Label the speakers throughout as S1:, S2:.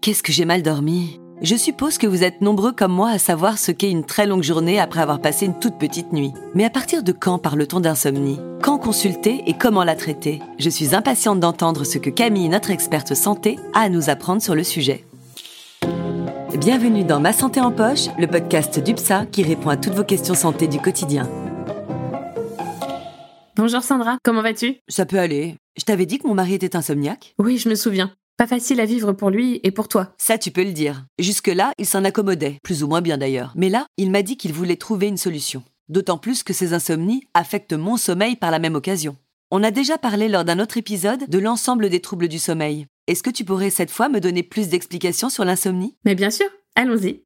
S1: Qu'est-ce que j'ai mal dormi? Je suppose que vous êtes nombreux comme moi à savoir ce qu'est une très longue journée après avoir passé une toute petite nuit. Mais à partir de quand parle-t-on d'insomnie? Quand consulter et comment la traiter? Je suis impatiente d'entendre ce que Camille, notre experte santé, a à nous apprendre sur le sujet. Bienvenue dans Ma Santé en Poche, le podcast d'UPSA qui répond à toutes vos questions santé du quotidien.
S2: Bonjour Sandra, comment vas-tu?
S1: Ça peut aller. Je t'avais dit que mon mari était insomniaque
S2: Oui, je me souviens. Pas facile à vivre pour lui et pour toi.
S1: Ça, tu peux le dire. Jusque-là, il s'en accommodait, plus ou moins bien d'ailleurs. Mais là, il m'a dit qu'il voulait trouver une solution. D'autant plus que ces insomnies affectent mon sommeil par la même occasion. On a déjà parlé lors d'un autre épisode de l'ensemble des troubles du sommeil. Est-ce que tu pourrais cette fois me donner plus d'explications sur l'insomnie?
S2: Mais bien sûr, allons-y.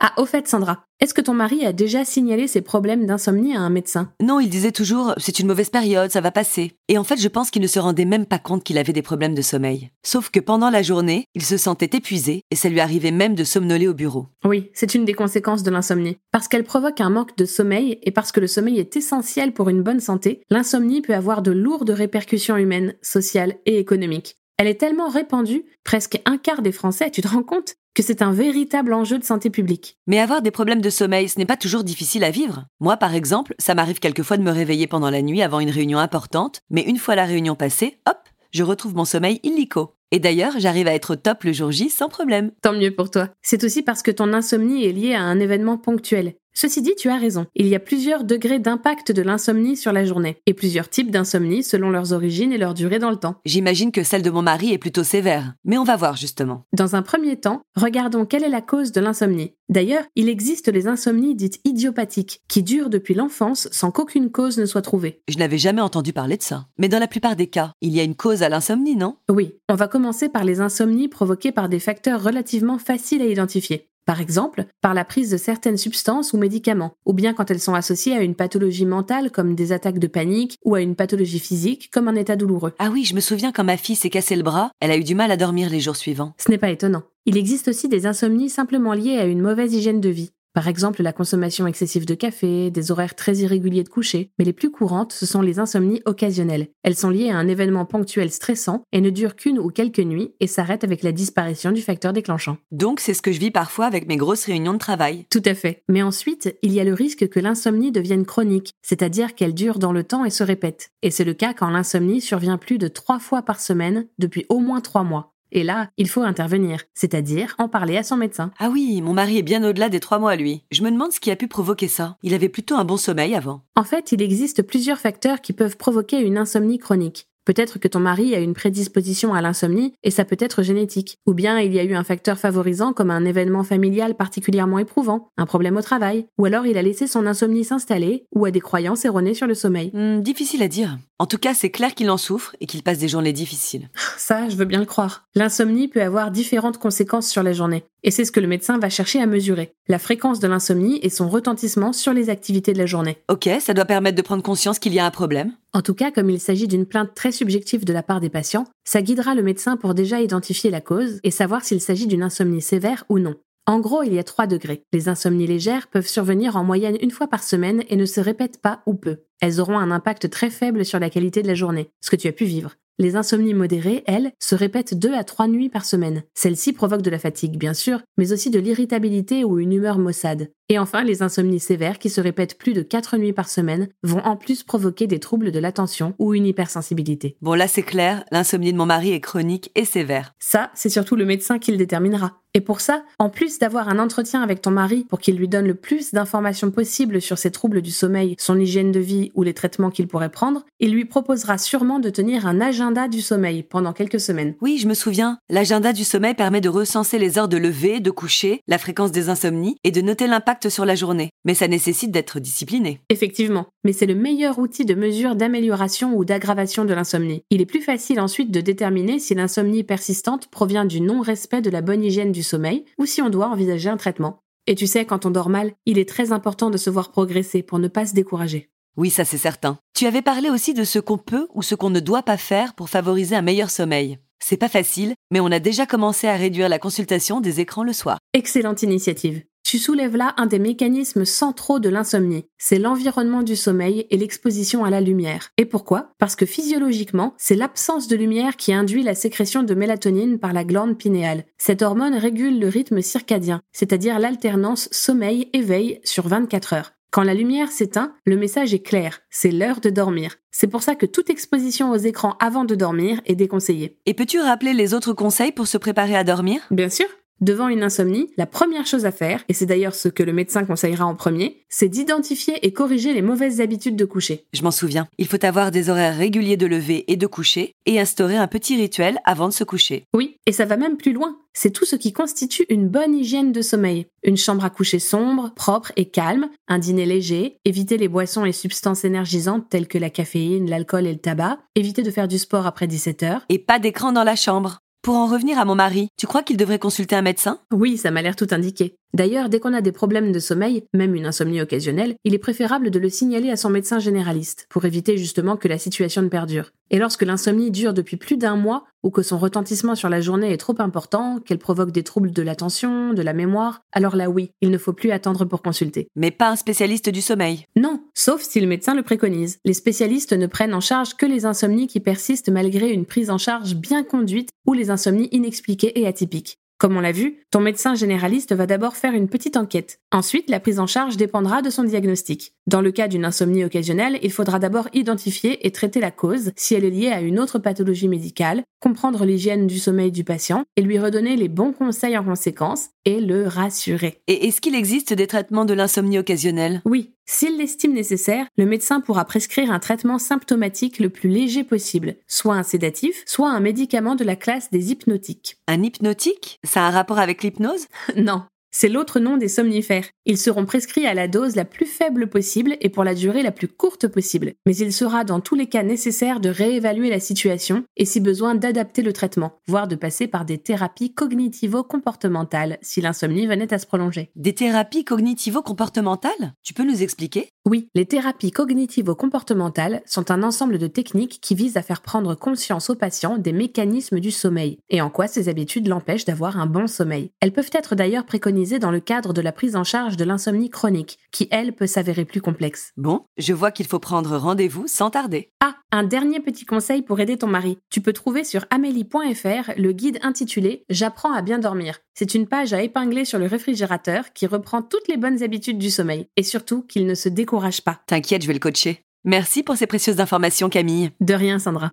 S2: Ah, au fait, Sandra, est-ce que ton mari a déjà signalé ses problèmes d'insomnie à un médecin?
S1: Non, il disait toujours c'est une mauvaise période, ça va passer. Et en fait, je pense qu'il ne se rendait même pas compte qu'il avait des problèmes de sommeil. Sauf que pendant la journée, il se sentait épuisé et ça lui arrivait même de somnoler au bureau.
S2: Oui, c'est une des conséquences de l'insomnie. Parce qu'elle provoque un manque de sommeil et parce que le sommeil est essentiel pour une bonne santé, l'insomnie peut avoir de lourdes répercussions humaines, sociales et économiques. Elle est tellement répandue, presque un quart des Français, tu te rends compte? Que c'est un véritable enjeu de santé publique.
S1: Mais avoir des problèmes de sommeil, ce n'est pas toujours difficile à vivre. Moi, par exemple, ça m'arrive quelquefois de me réveiller pendant la nuit avant une réunion importante, mais une fois la réunion passée, hop, je retrouve mon sommeil illico. Et d'ailleurs, j'arrive à être au top le jour J sans problème.
S2: Tant mieux pour toi. C'est aussi parce que ton insomnie est liée à un événement ponctuel. Ceci dit, tu as raison. Il y a plusieurs degrés d'impact de l'insomnie sur la journée, et plusieurs types d'insomnie selon leurs origines et leur durée dans le temps.
S1: J'imagine que celle de mon mari est plutôt sévère, mais on va voir justement.
S2: Dans un premier temps, regardons quelle est la cause de l'insomnie. D'ailleurs, il existe les insomnies dites idiopathiques, qui durent depuis l'enfance sans qu'aucune cause ne soit trouvée.
S1: Je n'avais jamais entendu parler de ça. Mais dans la plupart des cas, il y a une cause à l'insomnie, non?
S2: Oui, on va commencer par les insomnies provoquées par des facteurs relativement faciles à identifier. Par exemple, par la prise de certaines substances ou médicaments, ou bien quand elles sont associées à une pathologie mentale comme des attaques de panique, ou à une pathologie physique comme un état douloureux.
S1: Ah oui, je me souviens quand ma fille s'est cassé le bras, elle a eu du mal à dormir les jours suivants.
S2: Ce n'est pas étonnant. Il existe aussi des insomnies simplement liées à une mauvaise hygiène de vie. Par exemple, la consommation excessive de café, des horaires très irréguliers de coucher, mais les plus courantes, ce sont les insomnies occasionnelles. Elles sont liées à un événement ponctuel stressant et ne durent qu'une ou quelques nuits et s'arrêtent avec la disparition du facteur déclenchant.
S1: Donc c'est ce que je vis parfois avec mes grosses réunions de travail.
S2: Tout à fait. Mais ensuite, il y a le risque que l'insomnie devienne chronique, c'est-à-dire qu'elle dure dans le temps et se répète. Et c'est le cas quand l'insomnie survient plus de trois fois par semaine depuis au moins trois mois. Et là, il faut intervenir, c'est-à-dire en parler à son médecin.
S1: Ah oui, mon mari est bien au-delà des trois mois, lui. Je me demande ce qui a pu provoquer ça. Il avait plutôt un bon sommeil avant.
S2: En fait, il existe plusieurs facteurs qui peuvent provoquer une insomnie chronique. Peut-être que ton mari a une prédisposition à l'insomnie et ça peut être génétique. Ou bien il y a eu un facteur favorisant comme un événement familial particulièrement éprouvant, un problème au travail. Ou alors il a laissé son insomnie s'installer ou a des croyances erronées sur le sommeil.
S1: Hmm, difficile à dire. En tout cas, c'est clair qu'il en souffre et qu'il passe des journées difficiles.
S2: Ça, je veux bien le croire. L'insomnie peut avoir différentes conséquences sur la journée. Et c'est ce que le médecin va chercher à mesurer. La fréquence de l'insomnie et son retentissement sur les activités de la journée.
S1: Ok, ça doit permettre de prendre conscience qu'il y a un problème.
S2: En tout cas, comme il s'agit d'une plainte très subjective de la part des patients, ça guidera le médecin pour déjà identifier la cause et savoir s'il s'agit d'une insomnie sévère ou non. En gros, il y a trois degrés. Les insomnies légères peuvent survenir en moyenne une fois par semaine et ne se répètent pas ou peu. Elles auront un impact très faible sur la qualité de la journée, ce que tu as pu vivre. Les insomnies modérées, elles, se répètent deux à trois nuits par semaine. Celles-ci provoquent de la fatigue, bien sûr, mais aussi de l'irritabilité ou une humeur maussade. Et enfin, les insomnies sévères, qui se répètent plus de quatre nuits par semaine, vont en plus provoquer des troubles de l'attention ou une hypersensibilité.
S1: Bon, là c'est clair, l'insomnie de mon mari est chronique et sévère.
S2: Ça, c'est surtout le médecin qui le déterminera. Et pour ça, en plus d'avoir un entretien avec ton mari pour qu'il lui donne le plus d'informations possibles sur ses troubles du sommeil, son hygiène de vie ou les traitements qu'il pourrait prendre, il lui proposera sûrement de tenir un agenda du sommeil pendant quelques semaines.
S1: Oui, je me souviens. L'agenda du sommeil permet de recenser les heures de lever, de coucher, la fréquence des insomnies et de noter l'impact sur la journée. Mais ça nécessite d'être discipliné.
S2: Effectivement, mais c'est le meilleur outil de mesure d'amélioration ou d'aggravation de l'insomnie. Il est plus facile ensuite de déterminer si l'insomnie persistante provient du non-respect de la bonne hygiène du sommeil ou si on doit envisager un traitement. Et tu sais, quand on dort mal, il est très important de se voir progresser pour ne pas se décourager.
S1: Oui, ça c'est certain. Tu avais parlé aussi de ce qu'on peut ou ce qu'on ne doit pas faire pour favoriser un meilleur sommeil. C'est pas facile, mais on a déjà commencé à réduire la consultation des écrans le soir.
S2: Excellente initiative. Tu soulèves là un des mécanismes centraux de l'insomnie. C'est l'environnement du sommeil et l'exposition à la lumière. Et pourquoi? Parce que physiologiquement, c'est l'absence de lumière qui induit la sécrétion de mélatonine par la glande pinéale. Cette hormone régule le rythme circadien, c'est-à-dire l'alternance sommeil-éveil sur 24 heures. Quand la lumière s'éteint, le message est clair, c'est l'heure de dormir. C'est pour ça que toute exposition aux écrans avant de dormir est déconseillée.
S1: Et peux-tu rappeler les autres conseils pour se préparer à dormir?
S2: Bien sûr. Devant une insomnie, la première chose à faire, et c'est d'ailleurs ce que le médecin conseillera en premier, c'est d'identifier et corriger les mauvaises habitudes de coucher.
S1: Je m'en souviens. Il faut avoir des horaires réguliers de lever et de coucher, et instaurer un petit rituel avant de se coucher.
S2: Oui, et ça va même plus loin. C'est tout ce qui constitue une bonne hygiène de sommeil. Une chambre à coucher sombre, propre et calme, un dîner léger, éviter les boissons et substances énergisantes telles que la caféine, l'alcool et le tabac, éviter de faire du sport après 17 heures.
S1: Et pas d'écran dans la chambre. Pour en revenir à mon mari, tu crois qu'il devrait consulter un médecin?
S2: Oui, ça m'a l'air tout indiqué. D'ailleurs, dès qu'on a des problèmes de sommeil, même une insomnie occasionnelle, il est préférable de le signaler à son médecin généraliste, pour éviter justement que la situation ne perdure. Et lorsque l'insomnie dure depuis plus d'un mois, ou que son retentissement sur la journée est trop important, qu'elle provoque des troubles de l'attention, de la mémoire, alors là oui, il ne faut plus attendre pour consulter.
S1: Mais pas un spécialiste du sommeil.
S2: Non, sauf si le médecin le préconise. Les spécialistes ne prennent en charge que les insomnies qui persistent malgré une prise en charge bien conduite ou les insomnies inexpliquées et atypiques. Comme on l'a vu, ton médecin généraliste va d'abord faire une petite enquête. Ensuite, la prise en charge dépendra de son diagnostic. Dans le cas d'une insomnie occasionnelle, il faudra d'abord identifier et traiter la cause, si elle est liée à une autre pathologie médicale, comprendre l'hygiène du sommeil du patient et lui redonner les bons conseils en conséquence et le rassurer.
S1: Et est-ce qu'il existe des traitements de l'insomnie occasionnelle?
S2: Oui, s'il l'estime nécessaire, le médecin pourra prescrire un traitement symptomatique le plus léger possible, soit un sédatif, soit un médicament de la classe des hypnotiques.
S1: Un hypnotique? Ça a un rapport avec l'hypnose?
S2: Non, c'est l'autre nom des somnifères. Ils seront prescrits à la dose la plus faible possible et pour la durée la plus courte possible. Mais il sera dans tous les cas nécessaire de réévaluer la situation et si besoin d'adapter le traitement, voire de passer par des thérapies cognitivo-comportementales si l'insomnie venait à se prolonger.
S1: Des thérapies cognitivo-comportementales? Tu peux nous expliquer?
S2: Oui, les thérapies cognitivo-comportementales sont un ensemble de techniques qui visent à faire prendre conscience aux patients des mécanismes du sommeil et en quoi ces habitudes l'empêchent d'avoir un bon sommeil. Elles peuvent être d'ailleurs préconisées dans le cadre de la prise en charge de l'insomnie chronique, qui elle peut s'avérer plus complexe.
S1: Bon, je vois qu'il faut prendre rendez-vous sans tarder.
S2: Ah, un dernier petit conseil pour aider ton mari. Tu peux trouver sur amélie.fr le guide intitulé J'apprends à bien dormir. C'est une page à épingler sur le réfrigérateur qui reprend toutes les bonnes habitudes du sommeil et surtout qu'il ne se décourage pas.
S1: T'inquiète, je vais le coacher. Merci pour ces précieuses informations, Camille.
S2: De rien, Sandra.